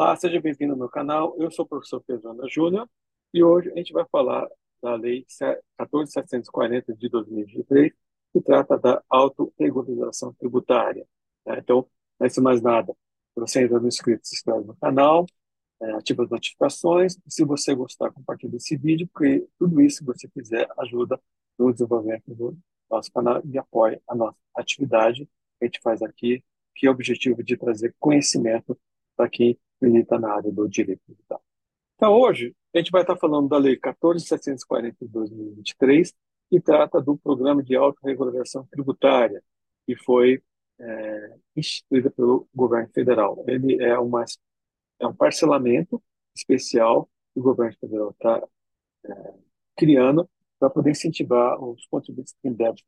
Olá, seja bem-vindo ao meu canal. Eu sou o professor Pedro Ana Júnior e hoje a gente vai falar da Lei 14.740 de 2023, que trata da autorregularização tributária. Né? Então, antes de mais nada, se você ainda não é inscrito, se inscreve no canal, é, ativa as notificações. E se você gostar, compartilhe esse vídeo, porque tudo isso, se você quiser, ajuda no desenvolvimento do nosso canal e apoia a nossa atividade que a gente faz aqui, que é o objetivo de trazer conhecimento para quem milita na área do direito digital. Então, hoje, a gente vai estar falando da Lei 14.740 de 2023, que trata do Programa de Autorregulação Tributária, que foi é, instituída pelo governo federal. Ele é, uma, é um parcelamento especial que o governo federal está é, criando para poder incentivar os contribuintes que têm débito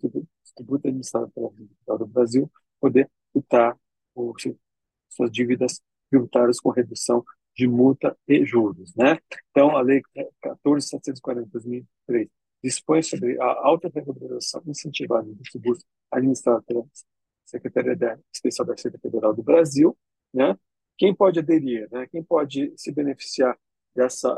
tributo administrado pela do Brasil poder quitar suas dívidas tributárias com redução de multa e juros. Né? Então, a Lei 14.740 de 2003 dispõe sobre a alta regularização incentivada dos tributos administrados pela Secretaria Especial da Receita Federal do Brasil. Né? Quem pode aderir? Né? Quem pode se beneficiar dessa,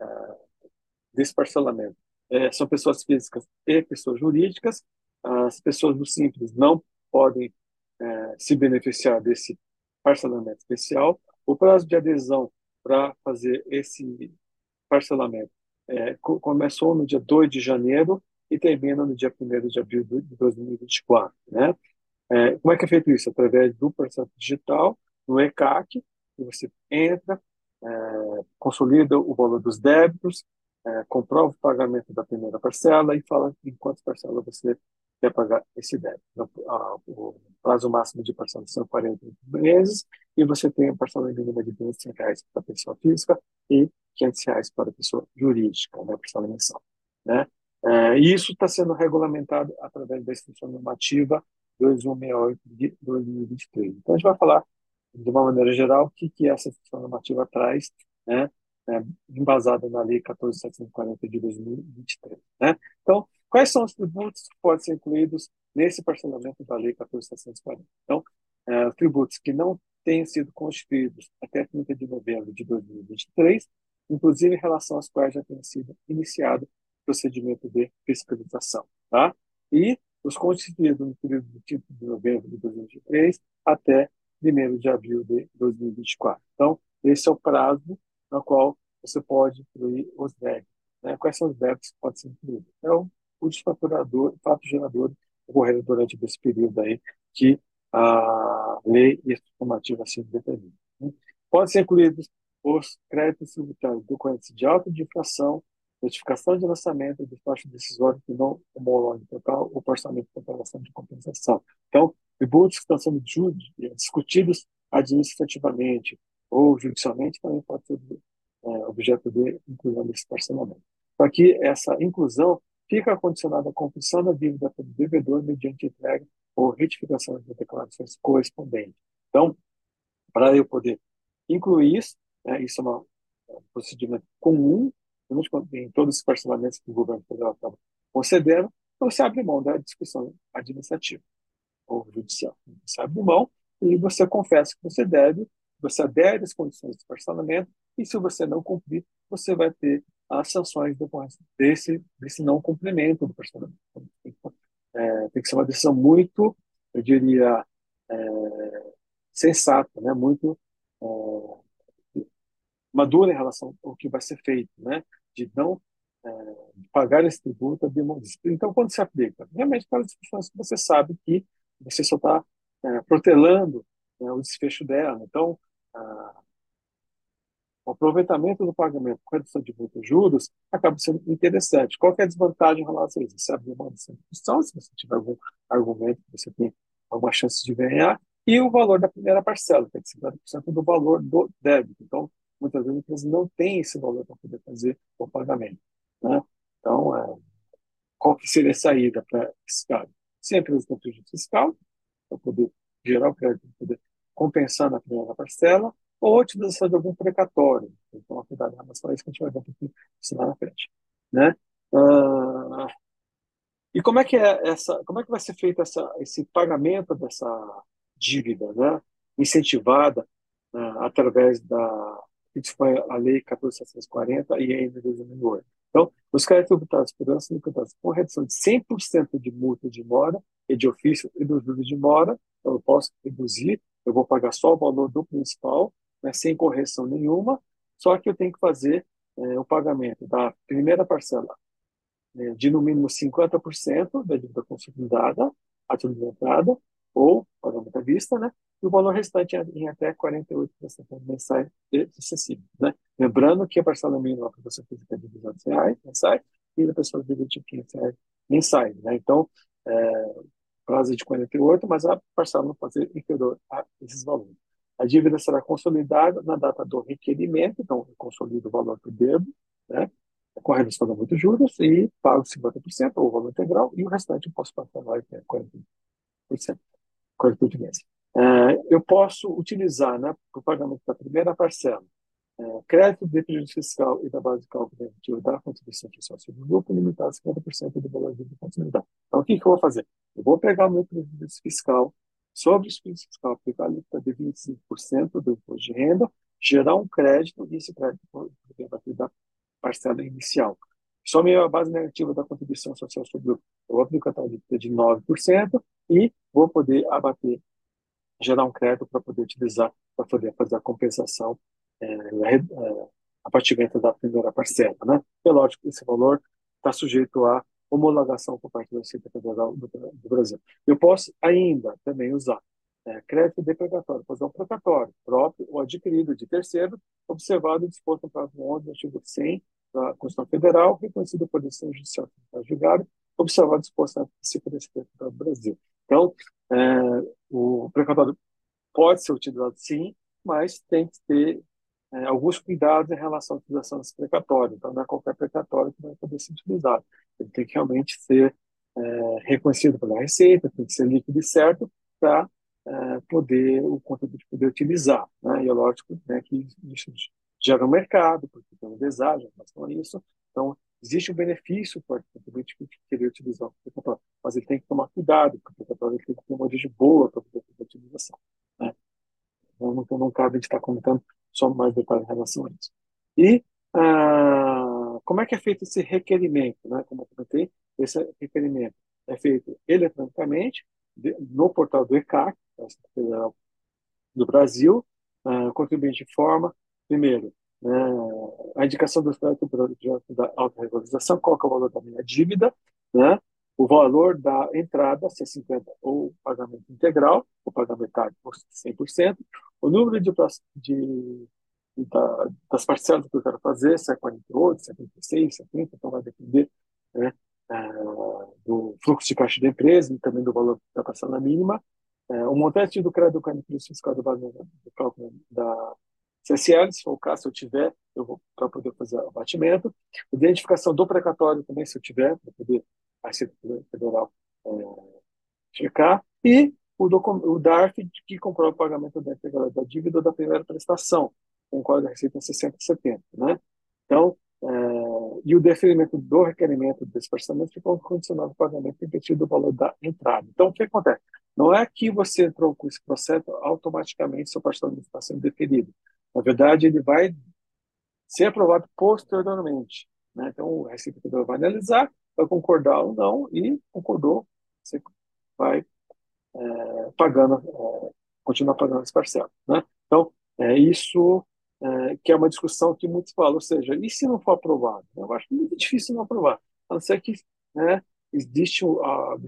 uh, desse parcelamento? É, são pessoas físicas e pessoas jurídicas. As pessoas do Simples não podem é, se beneficiar desse parcelamento especial. O prazo de adesão para fazer esse parcelamento é, começou no dia 2 de janeiro e termina no dia 1 de abril de 2024. Né? É, como é que é feito isso? Através do processo digital, no ECAC, você entra, é, consolida o valor dos débitos, é, comprova o pagamento da primeira parcela e fala em quantas parcelas você pagar esse débito. Então, o prazo máximo de parcela são 40 meses e você tem a parcela mínima de 200 reais para a pessoa física e 500 reais para a pessoa jurídica, né, parcela. Né? É, isso está sendo regulamentado através da extensão normativa 2168 de 2023. Então, a gente vai falar, de uma maneira geral, o que, que essa extensão normativa traz, né, é, embasada na Lei 14.740 de 2023. Né? Então, Quais são os tributos que podem ser incluídos nesse parcelamento da Lei 14.740? Então, é, tributos que não tenham sido constituídos até 30 de novembro de 2023, inclusive em relação aos quais já tenha sido iniciado procedimento de fiscalização. Tá? E os constituídos no período de 30 de novembro de 2023 até 1 de abril de 2024. Então, esse é o prazo no qual você pode incluir os débitos. Né? Quais são os débitos que podem ser incluídos? Então, o desfaturador, fato gerador ocorreram durante esse período aí que a lei e a normativa assim determinam. Né? Podem ser incluídos os créditos tributários decorrentes de auto de infração, notificação de lançamento e despacho decisório que não homologam total ou parcialmente comparação de compensação. Então, tributos que estão sendo discutidos administrativamente ou judicialmente também pode ser é, objeto de inclusão desse parcelamento. Para que essa inclusão fica condicionada à confissão da dívida pelo devedor mediante entrega ou retificação das declarações correspondentes. Então, para eu poder incluir isso, né, isso é, é um procedimento comum em todos os parcelamentos que o governo federal está concedendo, então você abre mão da discussão administrativa ou judicial. Você abre mão e você confessa que você deve, você adere às condições de parcelamento e se você não cumprir, você vai ter as sanções depois desse, desse não cumprimento do personamento. É, tem que ser uma decisão muito, eu diria, é, sensata, né? muito é, madura em relação ao que vai ser feito, né? de não é, pagar esse tributo. Então, quando se aplica? Realmente para as discussões que você sabe que você só está é, protelando né, o desfecho dela. Então, a, o aproveitamento do pagamento com redução de multa e juros acaba sendo interessante. Qual é a desvantagem em relação a isso? Você abre mão discussão, se você tiver algum argumento que você tem alguma chance de ganhar, e o valor da primeira parcela, que é de 50% do valor do débito. Então, muitas vezes a empresa não tem esse valor para poder fazer o pagamento. Né? Então, é, qual que seria a saída para esse caso? Se a empresa tem prejuízo fiscal, para poder gerar o crédito, para poder compensar na primeira parcela, ou utilização de algum precatório. Então, cuidado em relação a isso que a gente vai ver pouquinho lá na frente. Né? Uh, e como é que é essa, como é que vai ser feito essa, esse pagamento dessa dívida, né? incentivada uh, através da que foi a Lei 14.740 e ainda 2008. Então, os créditos tributados por anos são tributados com redução de 100% de multa de mora e de ofício e dos juros de mora, então eu posso reduzir, eu vou pagar só o valor do principal, né, sem correção nenhuma, só que eu tenho que fazer é, o pagamento da primeira parcela né, de no mínimo 50% da dívida consolidada, atualizada, ou pagamento à vista, né? E o valor restante em até 48% mensais excessivo, né? Lembrando que a parcela mínima para você física é de 200 reais mensais e a pessoa vive de 500 reais mensais, né? Então, é, prazo de 48, mas a parcela não pode ser inferior a esses valores. A dívida será consolidada na data do requerimento, então eu consolido o valor que eu devo, né? com a redução de muitos juros e pago 50%, ou o valor integral, e o restante eu posso parcelar até 40%. 40 de. É, eu posso utilizar né, para o pagamento da primeira parcela é, crédito de prejuízo fiscal e da base de cálculo da contribuição social sobre o grupo limitado a 50% do valor de continuidade. Então, o que, que eu vou fazer? Eu vou pegar o meu prejuízo fiscal sobre o prejuízo fiscal, aplicar a alíquota de 25% do imposto de renda, gerar um crédito e esse crédito vai da parcela inicial. Some a base negativa da contribuição social sobre o. Eu vou aplicar a alíquota de 9% e vou poder abater, gerar um crédito para poder utilizar, para poder fazer a compensação, é, é, a partimento da primeira parcela. Né? É lógico que esse valor está sujeito a homologação por parte da Receita Federal do, do, Brasil. Eu posso ainda também usar é, crédito deprecatório, fazer um precatório próprio ou adquirido de terceiro, observado e disposto no prazo 11 do artigo 100 da Constituição Federal, reconhecido por decisão judicial julgado, observado e disposto na Receita Federal do Brasil. Então, é, o precatório pode ser utilizado sim, mas tem que ter é, alguns cuidados em relação à utilização desse precatório. Então, não é qualquer precatório que vai poder ser utilizado. Ele tem que realmente ser é, reconhecido pela Receita, tem que ser líquido e certo para é, poder o contribuinte poder utilizar. Né? E é lógico né, que isso gera um mercado, porque tem um desejo em relação a isso. Então, Existe um benefício para o contribuinte que querer utilizar o precatório, mas ele tem que tomar cuidado, porque o precatório tem que ter uma origem boa para poder fazer a utilização. Né? Então, não, não cabe a gente estar comentando só mais detalhes em relação a isso. E ah, como é que é feito esse requerimento? Né? Como eu comentei, esse requerimento é feito eletronicamente no portal do ECAC, Federal do Brasil. Ah, o contribuinte informa, primeiro, né, a indicação do crédito da autorregularização, qual é o valor da minha dívida, né, o valor da entrada, se é 50% ou pagamento integral, ou pagamento metade por 100%, o número de, de, da, das parcelas que eu quero fazer, se é 48, 76, 70, então vai depender né, uh, do fluxo de caixa da empresa e também do valor da parcela mínima. Uh, o montante do crédito do fiscal do, do cálculo da CSL, se for o caso, se eu tiver, eu vou para poder fazer o batimento. Identificação do precatório também, se eu tiver, para poder a Receita Federal é, checar. E o, o DARF, que comprova o pagamento da da dívida da primeira prestação, com o código da Receita 6070. Né? Então, é, e o deferimento do requerimento desse parcelamento ficou condicionado ao pagamento impedido do valor da entrada. Então, o que acontece? Não é que você entrou com esse processo, automaticamente seu parcelamento está sendo deferido. Na verdade, ele vai ser aprovado posteriormente. Né? Então, o Receita Federal vai analisar, vai concordar ou não, e concordou, você vai é, pagando, é, continuar pagando as parcelas. Né? Então, é isso é, que é uma discussão que muitos falam, ou seja, e se não for aprovado? Eu acho muito difícil não aprovar, a não ser que né, existem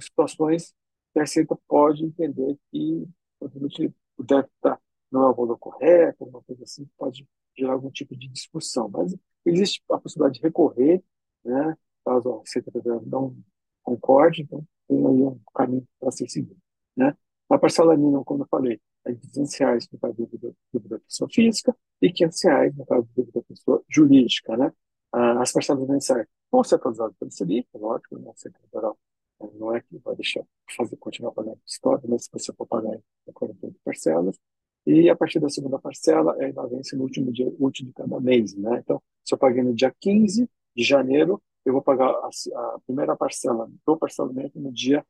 situações que a Receita pode entender que o deve estar não é o valor correto, uma coisa assim, pode gerar algum tipo de discussão. Mas existe a possibilidade de recorrer, né, caso a Receita não concorde, então tem aí um caminho para ser seguido. Né? A parcela mínima, como eu falei, é de 200 reais no caso do da pessoa física e 500 reais no caso do da pessoa jurídica. Né? As parcelas mensais vão ser atualizadas pelo Selic, lógico, né? Receita Federal eh, não é que vai deixar fazer continuar pagando história, mas se você for pagar em 48 parcelas, e a partir da segunda parcela, ela vence no último dia útil de cada mês. Né? Então, se eu paguei no dia 15 de janeiro, eu vou pagar a, a primeira parcela do parcelamento no dia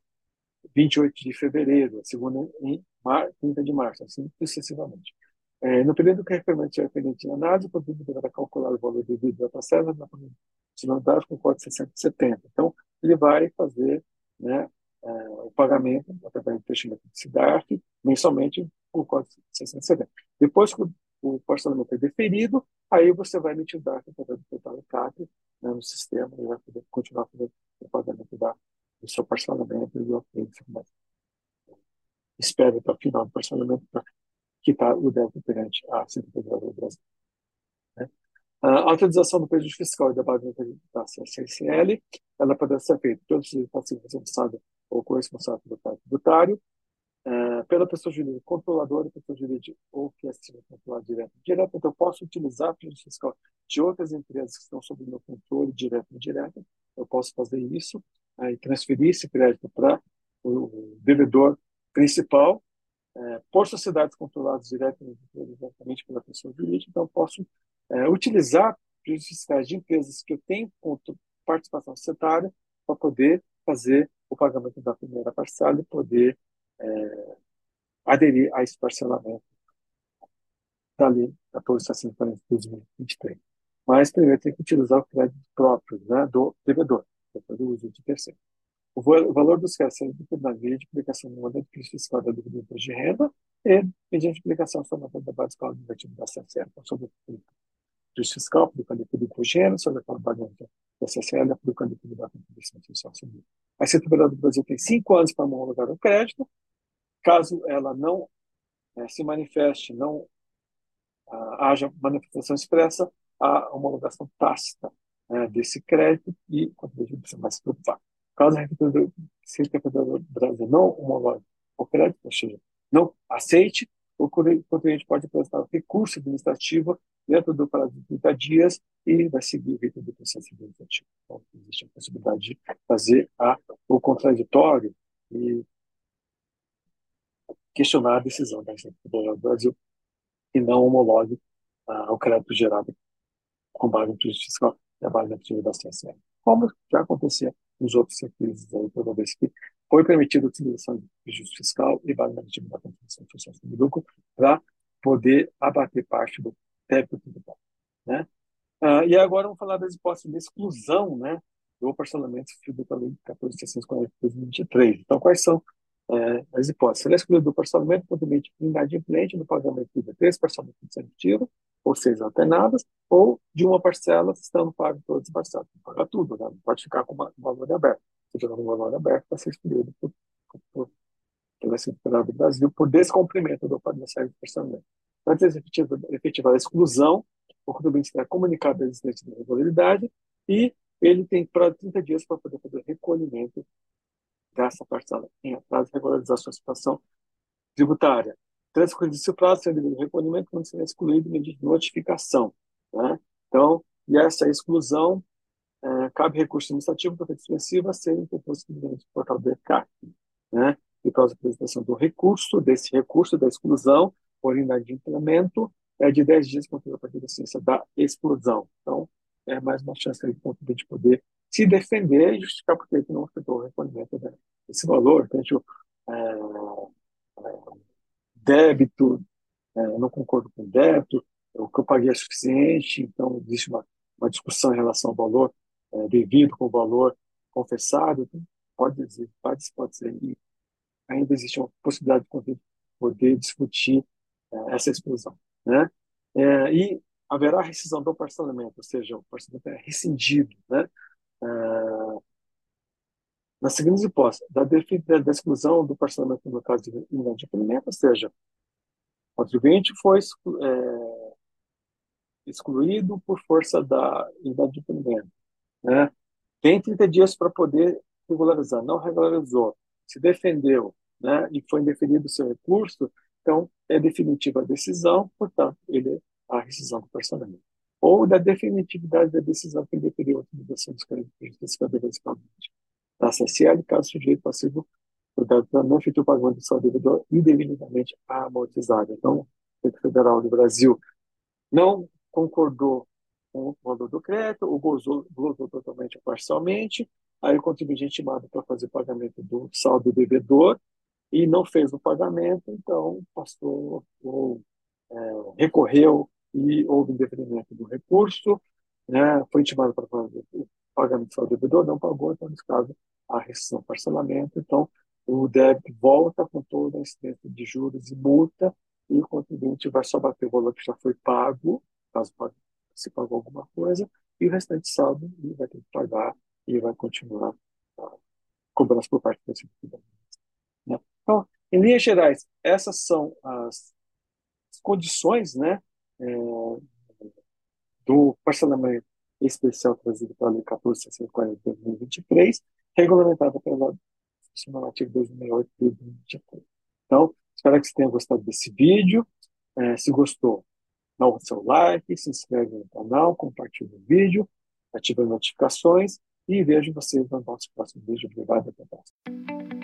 28 de fevereiro, a segunda em mar, 30 de março, assim sucessivamente. É, no período que a referente é referente em análise, o produto deverá calcular o valor devido à parcela na funcionalidade com código 670. Então, ele vai fazer né, é, o pagamento através do fechamento de SIDARF mensalmente por código 670. Depois que o parcelamento é deferido, aí você vai emitir o DARF através do portal CAP né, no sistema e vai poder continuar fazendo o pagamento da, do seu parcelamento e do espera até o final do parcelamento para quitar o débito perante a Secretaria do Brasil. Né? A autorização do prejuízo fiscal e da base da CSL, ela pode ser feita pelo passivo responsável ou corresponsável do tributário, uh, pela pessoa jurídica controladora, pessoa jurídica ou que assina controlado direto e direto. Então, eu posso utilizar prejuízo fiscal de outras empresas que estão sob meu controle direto e indireto. Eu posso fazer isso uh, e transferir esse crédito para o devedor principal é, por sociedades controladas diretamente pela pessoa jurídica, então posso é, utilizar prejuízos fiscais de empresas que eu tenho participação societária para poder fazer o pagamento da primeira parcela e poder é, aderir a esse parcelamento da lei 14.440 de 2023. Mas primeiro tem que utilizar o crédito próprio né, do devedor, depois do uso de terceiro. O valor dos créditos na via de aplicação do modelo fiscal da dívida de renda e mediante aplicação somente da base escola negativa da CSL, sobre o crise fiscal, aplicando o imposto de renda, sobre a pagamento da CSL, aplicando o da contribuição social civil. A Secretaria do Brasil tem cinco anos para homologar o crédito. Caso ela não é, se manifeste, não ah, haja manifestação expressa, a homologação tácita né, desse crédito e contribuinte precisa mais se preocupar. Caso a Secretaria do Brasil não homologue o crédito, ou seja, não aceite, o contribuinte pode apresentar recurso administrativo dentro do prazo de 30 dias e vai seguir o rito do processo administrativo. Então, existe a possibilidade de fazer a, o contraditório e questionar a decisão da Secretaria do Brasil e não homologue ah, o crédito gerado com base no prejuízo fiscal base na atividade da CSN. Como já acontecia nos outros aí, toda vez que foi permitida a utilização de prejuízo fiscal e base negativa da contribuição de lucro para poder abater parte do débito tributário. Né? Ah, e agora vamos falar das hipóteses de exclusão né, do parcelamento sofrido pela Lei 14.640 de 2023. Então, quais são é, as hipóteses? Será excluído do parcelamento contribuinte inadimplente no pagamento de três parcelamentos consecutivos, ou seja, alternadas, ou de uma parcela estando pago todas as parcelas. Paga tudo, né? não pode ficar com um valor aberto. Se tiver um valor aberto, vai ser excluído por, por, pela Secretaria do Brasil por descumprimento do Código de Parcelamento. Antes de efetivar a exclusão, o contribuinte será comunicado da existência da irregularidade e ele tem de 30 dias para poder fazer recolhimento dessa parcela em atraso de regularizar sua situação tributária transcorrido esse prazo, sendo devido recolhimento, quando será excluído mediante notificação. Né? Então, e essa exclusão, é, cabe recurso administrativo para expressivo a ser interposto no portal do ECAC. Né? E para a apresentação do recurso, desse recurso da exclusão, por implemento é de 10 dias contra a partir da ciência da exclusão. Então, é mais uma chance aí de poder se defender e justificar por que não afetou o recolhimento desse valor. Então, a gente, é, é, débito, é, eu não concordo com débito, o que eu paguei é suficiente, então existe uma, uma discussão em relação ao valor é, devido com o valor confessado, então, pode dizer, pode, pode ser, e ainda existe uma possibilidade de poder, poder discutir é, essa exclusão, né? É, e haverá rescisão do parcelamento, ou seja, o parcelamento é rescindido, né? É, nas seguintes hipóteses, da, da exclusão do parcelamento no caso de inadimplemento, ou seja, o contribuinte foi é, excluído por força da inadimplemento. Né? Tem 30 dias para poder regularizar, não regularizou, se defendeu né, e foi indefinido o seu recurso, então é definitiva a decisão, portanto, ele a rescisão do parcelamento. Ou da definitividade da decisão que deferiu a utilização dos créditos estabelecimentos da CCL, caso sujeito passivo portanto, não efetua o pagamento do seu devedor indevidamente amortizado. Então, o Federal do Brasil não concordou com o valor do crédito, ou gozou, gozou totalmente ou parcialmente, aí o contribuinte é intimado para fazer o pagamento do saldo devedor e não fez o pagamento, então passou o é, recorreu e houve indeferimento do recurso, né, foi intimado para fazer pagamento ao devedor, não pagou, então, nesse caso, a rescisão parcelamento. Então, o débito volta com toda a incidência de juros e multa, e o contribuinte vai só bater o valor que já foi pago, caso se pagou alguma coisa, e o restante saldo ele vai ter que pagar e vai continuar a cobrança por parte desse né? Então, em linhas gerais, essas são as condições né, é, do parcelamento especial trazido pela Lei 14.640 de 2023, regulamentada pela artigo 2008 de 2023. Então, espero que você tenha gostado desse vídeo. É, se gostou, dá o seu like, se inscreve no canal, compartilha o vídeo, ativa as notificações e vejo vocês no nosso próximo vídeo. Obrigado, até mais.